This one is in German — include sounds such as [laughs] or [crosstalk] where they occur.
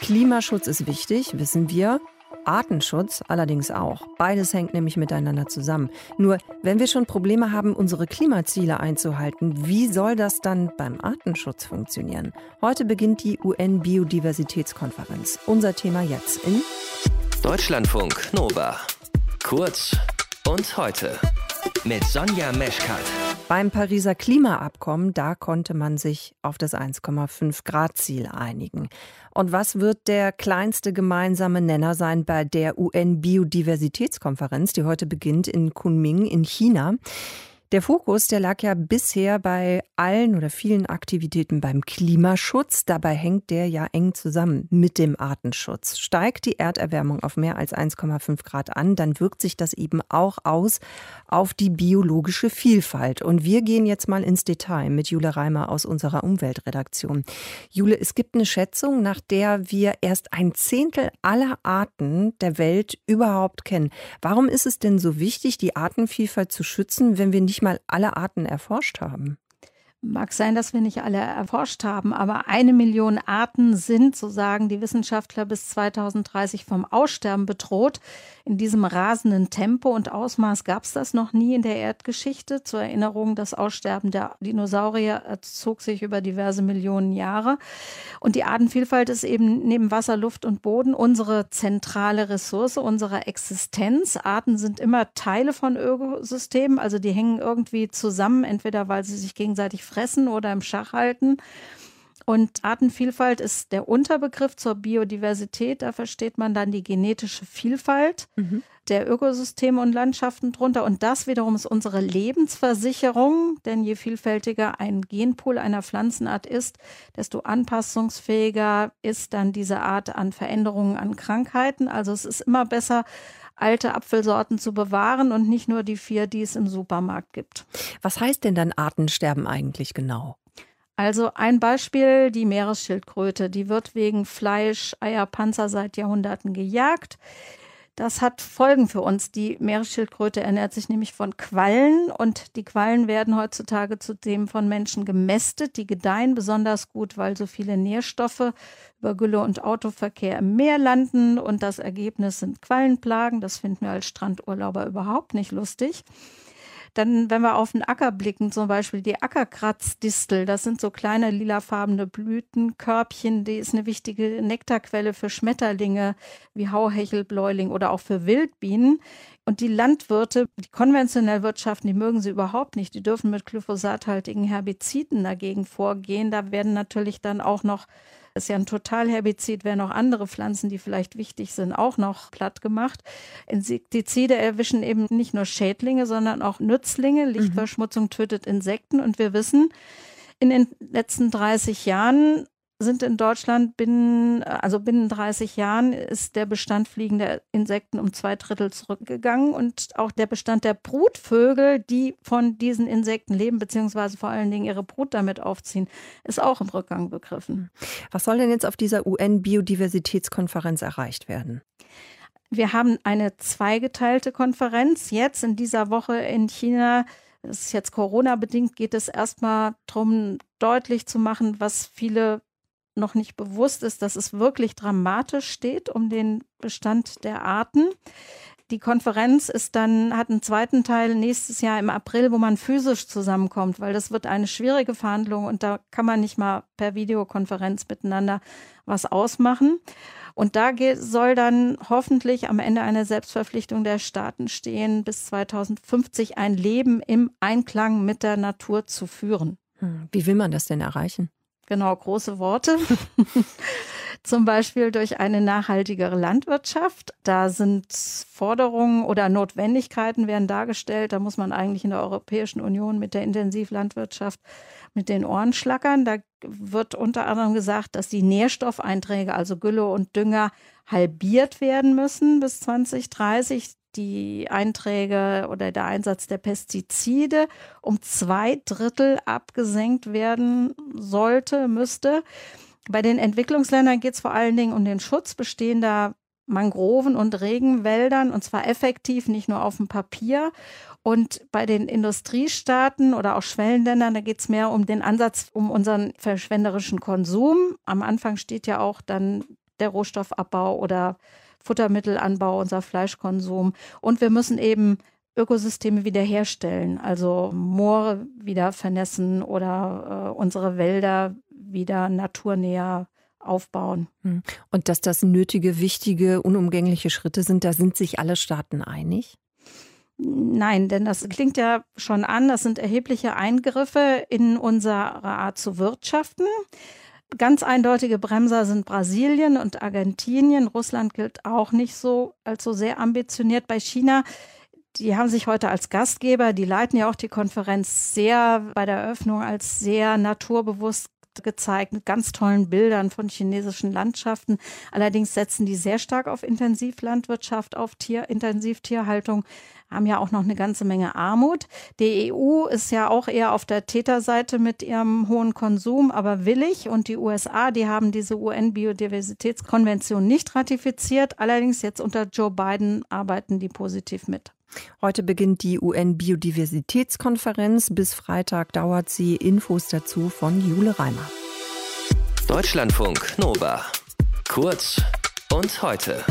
Klimaschutz ist wichtig, wissen wir. Artenschutz allerdings auch. Beides hängt nämlich miteinander zusammen. Nur wenn wir schon Probleme haben, unsere Klimaziele einzuhalten, wie soll das dann beim Artenschutz funktionieren? Heute beginnt die UN-Biodiversitätskonferenz. Unser Thema jetzt in Deutschlandfunk Nova. Kurz und heute mit Sonja Meschkat. Beim Pariser Klimaabkommen, da konnte man sich auf das 1,5 Grad Ziel einigen. Und was wird der kleinste gemeinsame Nenner sein bei der UN-Biodiversitätskonferenz, die heute beginnt in Kunming in China? Der Fokus, der lag ja bisher bei allen oder vielen Aktivitäten beim Klimaschutz. Dabei hängt der ja eng zusammen mit dem Artenschutz. Steigt die Erderwärmung auf mehr als 1,5 Grad an, dann wirkt sich das eben auch aus auf die biologische Vielfalt. Und wir gehen jetzt mal ins Detail mit Jule Reimer aus unserer Umweltredaktion. Jule, es gibt eine Schätzung, nach der wir erst ein Zehntel aller Arten der Welt überhaupt kennen. Warum ist es denn so wichtig, die Artenvielfalt zu schützen, wenn wir nicht nicht mal alle Arten erforscht haben. Mag sein, dass wir nicht alle erforscht haben, aber eine Million Arten sind, so sagen die Wissenschaftler, bis 2030 vom Aussterben bedroht. In diesem rasenden Tempo und Ausmaß gab es das noch nie in der Erdgeschichte. Zur Erinnerung, das Aussterben der Dinosaurier zog sich über diverse Millionen Jahre. Und die Artenvielfalt ist eben neben Wasser, Luft und Boden unsere zentrale Ressource unserer Existenz. Arten sind immer Teile von Ökosystemen, also die hängen irgendwie zusammen, entweder weil sie sich gegenseitig fressen oder im Schach halten. Und Artenvielfalt ist der Unterbegriff zur Biodiversität. Da versteht man dann die genetische Vielfalt mhm. der Ökosysteme und Landschaften drunter. Und das wiederum ist unsere Lebensversicherung. Denn je vielfältiger ein Genpool einer Pflanzenart ist, desto anpassungsfähiger ist dann diese Art an Veränderungen, an Krankheiten. Also es ist immer besser, alte Apfelsorten zu bewahren und nicht nur die vier, die es im Supermarkt gibt. Was heißt denn dann Artensterben eigentlich genau? Also ein Beispiel, die Meeresschildkröte, die wird wegen Fleisch, Eier, Panzer seit Jahrhunderten gejagt. Das hat Folgen für uns. Die Meeresschildkröte ernährt sich nämlich von Quallen und die Quallen werden heutzutage zudem von Menschen gemästet. Die gedeihen besonders gut, weil so viele Nährstoffe über Gülle und Autoverkehr im Meer landen und das Ergebnis sind Quallenplagen. Das finden wir als Strandurlauber überhaupt nicht lustig. Dann, wenn wir auf den Acker blicken, zum Beispiel die Ackerkratzdistel, das sind so kleine lilafarbene Blütenkörbchen, die ist eine wichtige Nektarquelle für Schmetterlinge wie Hauhechel, Bläuling oder auch für Wildbienen. Und die Landwirte, die konventionell wirtschaften, die mögen sie überhaupt nicht. Die dürfen mit glyphosathaltigen Herbiziden dagegen vorgehen. Da werden natürlich dann auch noch ist ja ein Totalherbizid, werden auch andere Pflanzen, die vielleicht wichtig sind, auch noch platt gemacht. Insektizide erwischen eben nicht nur Schädlinge, sondern auch Nützlinge. Mhm. Lichtverschmutzung tötet Insekten und wir wissen, in den letzten 30 Jahren sind in Deutschland binnen, also binnen 30 Jahren ist der Bestand fliegender Insekten um zwei Drittel zurückgegangen und auch der Bestand der Brutvögel, die von diesen Insekten leben, beziehungsweise vor allen Dingen ihre Brut damit aufziehen, ist auch im Rückgang begriffen. Was soll denn jetzt auf dieser UN-Biodiversitätskonferenz erreicht werden? Wir haben eine zweigeteilte Konferenz. Jetzt in dieser Woche in China das ist jetzt Corona-bedingt, geht es erstmal darum, deutlich zu machen, was viele noch nicht bewusst ist, dass es wirklich dramatisch steht um den Bestand der Arten. Die Konferenz ist dann, hat einen zweiten Teil nächstes Jahr im April, wo man physisch zusammenkommt, weil das wird eine schwierige Verhandlung und da kann man nicht mal per Videokonferenz miteinander was ausmachen. Und da soll dann hoffentlich am Ende eine Selbstverpflichtung der Staaten stehen, bis 2050 ein Leben im Einklang mit der Natur zu führen. Hm, wie will man das denn erreichen? Genau, große Worte. [laughs] Zum Beispiel durch eine nachhaltigere Landwirtschaft. Da sind Forderungen oder Notwendigkeiten werden dargestellt. Da muss man eigentlich in der Europäischen Union mit der Intensivlandwirtschaft mit den Ohren schlackern. Da wird unter anderem gesagt, dass die Nährstoffeinträge, also Gülle und Dünger, halbiert werden müssen bis 2030 die Einträge oder der Einsatz der Pestizide um zwei Drittel abgesenkt werden sollte, müsste. Bei den Entwicklungsländern geht es vor allen Dingen um den Schutz bestehender Mangroven und Regenwäldern und zwar effektiv, nicht nur auf dem Papier. Und bei den Industriestaaten oder auch Schwellenländern, da geht es mehr um den Ansatz, um unseren verschwenderischen Konsum. Am Anfang steht ja auch dann der Rohstoffabbau oder Futtermittelanbau, unser Fleischkonsum. Und wir müssen eben Ökosysteme wiederherstellen, also Moore wieder vernässen oder äh, unsere Wälder wieder naturnäher aufbauen. Hm. Und dass das nötige, wichtige, unumgängliche Schritte sind, da sind sich alle Staaten einig? Nein, denn das klingt ja schon an, das sind erhebliche Eingriffe in unsere Art zu wirtschaften. Ganz eindeutige Bremser sind Brasilien und Argentinien. Russland gilt auch nicht so als so sehr ambitioniert. Bei China die haben sich heute als Gastgeber, die leiten ja auch die Konferenz sehr bei der Eröffnung als sehr naturbewusst gezeigt mit ganz tollen Bildern von chinesischen Landschaften. Allerdings setzen die sehr stark auf Intensivlandwirtschaft, auf Tier, Intensivtierhaltung, haben ja auch noch eine ganze Menge Armut. Die EU ist ja auch eher auf der Täterseite mit ihrem hohen Konsum, aber willig. Und die USA, die haben diese UN-Biodiversitätskonvention nicht ratifiziert. Allerdings jetzt unter Joe Biden arbeiten die positiv mit. Heute beginnt die UN-Biodiversitätskonferenz. Bis Freitag dauert sie. Infos dazu von Jule Reimer. Deutschlandfunk Nova. Kurz und heute.